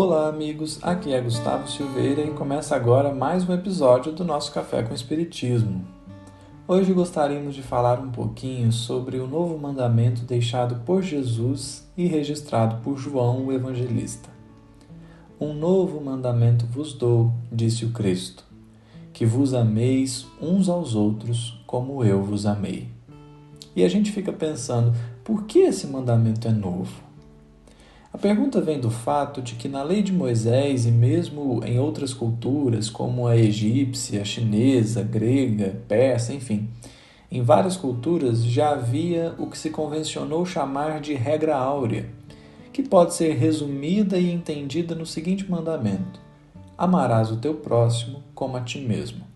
Olá, amigos. Aqui é Gustavo Silveira e começa agora mais um episódio do nosso Café com Espiritismo. Hoje gostaríamos de falar um pouquinho sobre o novo mandamento deixado por Jesus e registrado por João, o Evangelista. Um novo mandamento vos dou, disse o Cristo, que vos ameis uns aos outros como eu vos amei. E a gente fica pensando, por que esse mandamento é novo? A pergunta vem do fato de que na lei de Moisés e mesmo em outras culturas, como a egípcia, a chinesa, grega, persa, enfim, em várias culturas já havia o que se convencionou chamar de regra áurea, que pode ser resumida e entendida no seguinte mandamento: Amarás o teu próximo como a ti mesmo.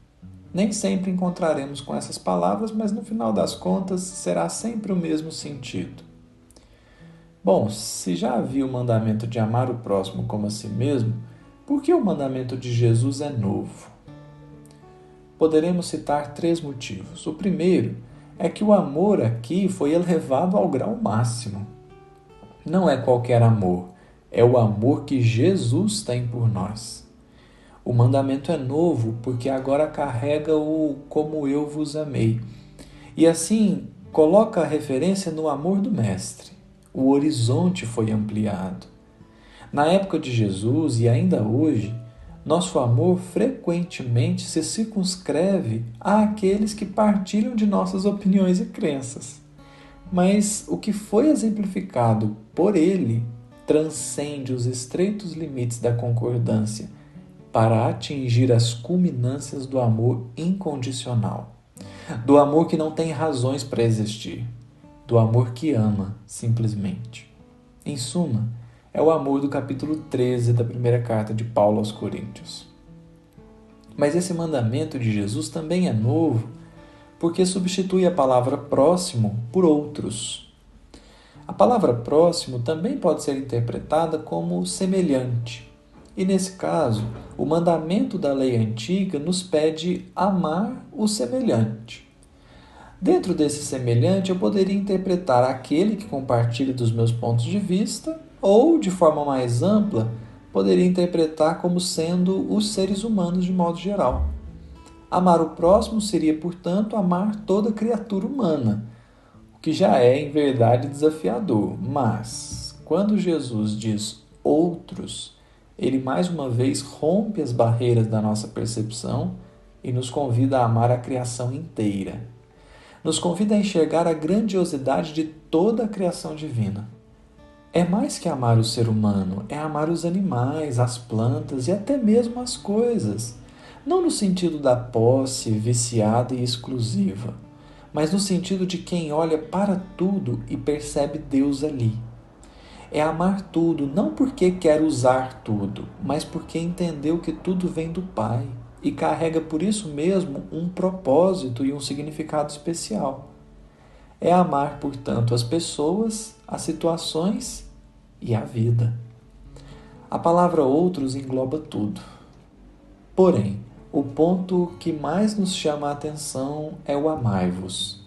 Nem sempre encontraremos com essas palavras, mas no final das contas será sempre o mesmo sentido. Bom, se já havia o mandamento de amar o próximo como a si mesmo, por que o mandamento de Jesus é novo? Poderemos citar três motivos. O primeiro é que o amor aqui foi elevado ao grau máximo. Não é qualquer amor, é o amor que Jesus tem por nós. O mandamento é novo porque agora carrega o como eu vos amei. E assim coloca a referência no amor do Mestre o horizonte foi ampliado. Na época de Jesus e ainda hoje, nosso amor frequentemente se circunscreve àqueles que partilham de nossas opiniões e crenças. Mas o que foi exemplificado por ele transcende os estreitos limites da concordância para atingir as culminâncias do amor incondicional, do amor que não tem razões para existir, do amor que ama, simplesmente. Em suma, é o amor do capítulo 13 da primeira carta de Paulo aos Coríntios. Mas esse mandamento de Jesus também é novo porque substitui a palavra próximo por outros. A palavra próximo também pode ser interpretada como semelhante. E nesse caso, o mandamento da lei antiga nos pede amar o semelhante. Dentro desse semelhante, eu poderia interpretar aquele que compartilha dos meus pontos de vista, ou, de forma mais ampla, poderia interpretar como sendo os seres humanos de modo geral. Amar o próximo seria, portanto, amar toda criatura humana, o que já é, em verdade, desafiador. Mas, quando Jesus diz outros, ele mais uma vez rompe as barreiras da nossa percepção e nos convida a amar a criação inteira nos convida a enxergar a grandiosidade de toda a criação divina. É mais que amar o ser humano, é amar os animais, as plantas e até mesmo as coisas. Não no sentido da posse viciada e exclusiva, mas no sentido de quem olha para tudo e percebe Deus ali. É amar tudo não porque quer usar tudo, mas porque entendeu que tudo vem do Pai e carrega por isso mesmo um propósito e um significado especial. É amar, portanto, as pessoas, as situações e a vida. A palavra outros engloba tudo. Porém, o ponto que mais nos chama a atenção é o amai-vos.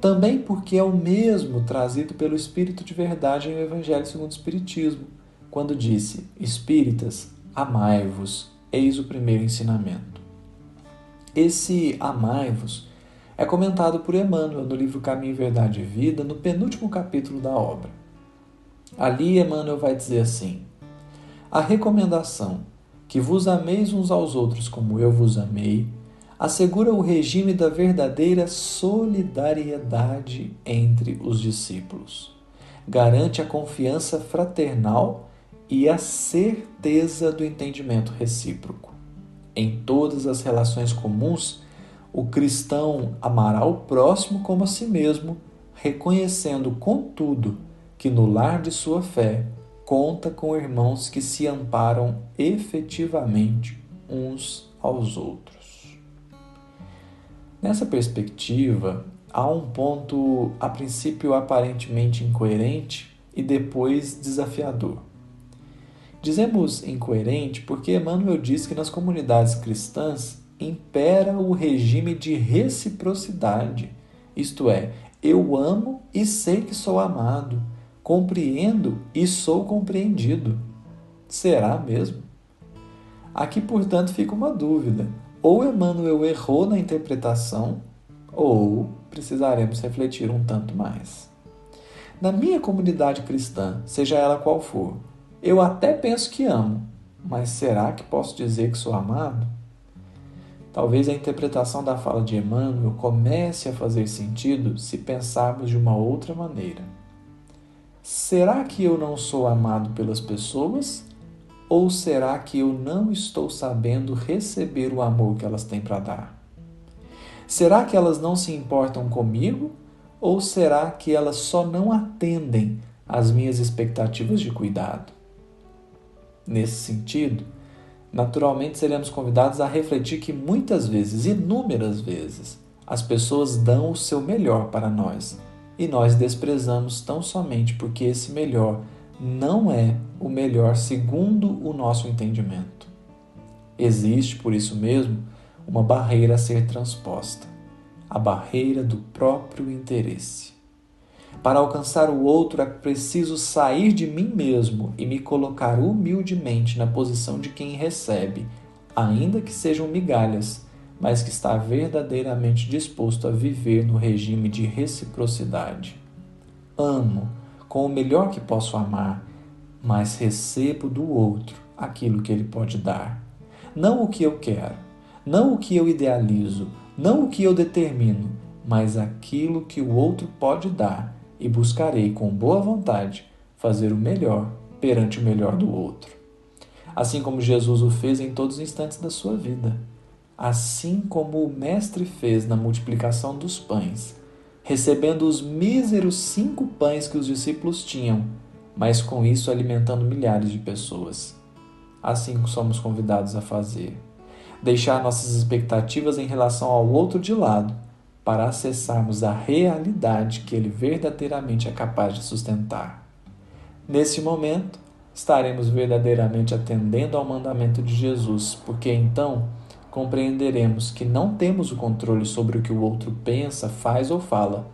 Também porque é o mesmo trazido pelo Espírito de verdade em Evangelho segundo o Espiritismo, quando disse: Espíritas, amai-vos Eis o primeiro ensinamento. Esse amai-vos é comentado por Emmanuel no livro Caminho, Verdade e Vida, no penúltimo capítulo da obra. Ali, Emmanuel vai dizer assim: A recomendação que vos ameis uns aos outros como eu vos amei assegura o regime da verdadeira solidariedade entre os discípulos. Garante a confiança fraternal e a certeza do entendimento recíproco. Em todas as relações comuns, o cristão amará o próximo como a si mesmo, reconhecendo, contudo, que no lar de sua fé conta com irmãos que se amparam efetivamente uns aos outros. Nessa perspectiva, há um ponto a princípio aparentemente incoerente e depois desafiador. Dizemos incoerente porque Emmanuel diz que nas comunidades cristãs impera o regime de reciprocidade, isto é, eu amo e sei que sou amado, compreendo e sou compreendido. Será mesmo? Aqui, portanto, fica uma dúvida. Ou Emmanuel errou na interpretação, ou precisaremos refletir um tanto mais. Na minha comunidade cristã, seja ela qual for, eu até penso que amo, mas será que posso dizer que sou amado? Talvez a interpretação da fala de Emmanuel comece a fazer sentido se pensarmos de uma outra maneira. Será que eu não sou amado pelas pessoas? Ou será que eu não estou sabendo receber o amor que elas têm para dar? Será que elas não se importam comigo? Ou será que elas só não atendem às minhas expectativas de cuidado? Nesse sentido, naturalmente seremos convidados a refletir que muitas vezes, inúmeras vezes, as pessoas dão o seu melhor para nós e nós desprezamos tão somente porque esse melhor não é o melhor segundo o nosso entendimento. Existe, por isso mesmo, uma barreira a ser transposta a barreira do próprio interesse. Para alcançar o outro é preciso sair de mim mesmo e me colocar humildemente na posição de quem recebe, ainda que sejam migalhas, mas que está verdadeiramente disposto a viver no regime de reciprocidade. Amo com o melhor que posso amar, mas recebo do outro aquilo que ele pode dar. Não o que eu quero, não o que eu idealizo, não o que eu determino, mas aquilo que o outro pode dar, e buscarei com boa vontade fazer o melhor perante o melhor do outro. Assim como Jesus o fez em todos os instantes da sua vida assim como o Mestre fez na multiplicação dos pães, recebendo os míseros cinco pães que os discípulos tinham, mas com isso alimentando milhares de pessoas. Assim somos convidados a fazer. Deixar nossas expectativas em relação ao outro de lado, para acessarmos a realidade que ele verdadeiramente é capaz de sustentar. Nesse momento, estaremos verdadeiramente atendendo ao mandamento de Jesus, porque então compreenderemos que não temos o controle sobre o que o outro pensa, faz ou fala,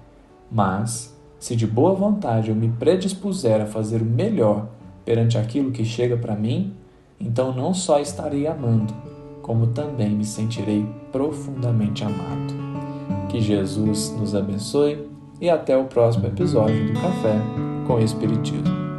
mas, se de boa vontade eu me predispuser a fazer o melhor perante aquilo que chega para mim, então não só estarei amando, como também me sentirei profundamente amado. Que Jesus nos abençoe e até o próximo episódio do Café com Espiritismo.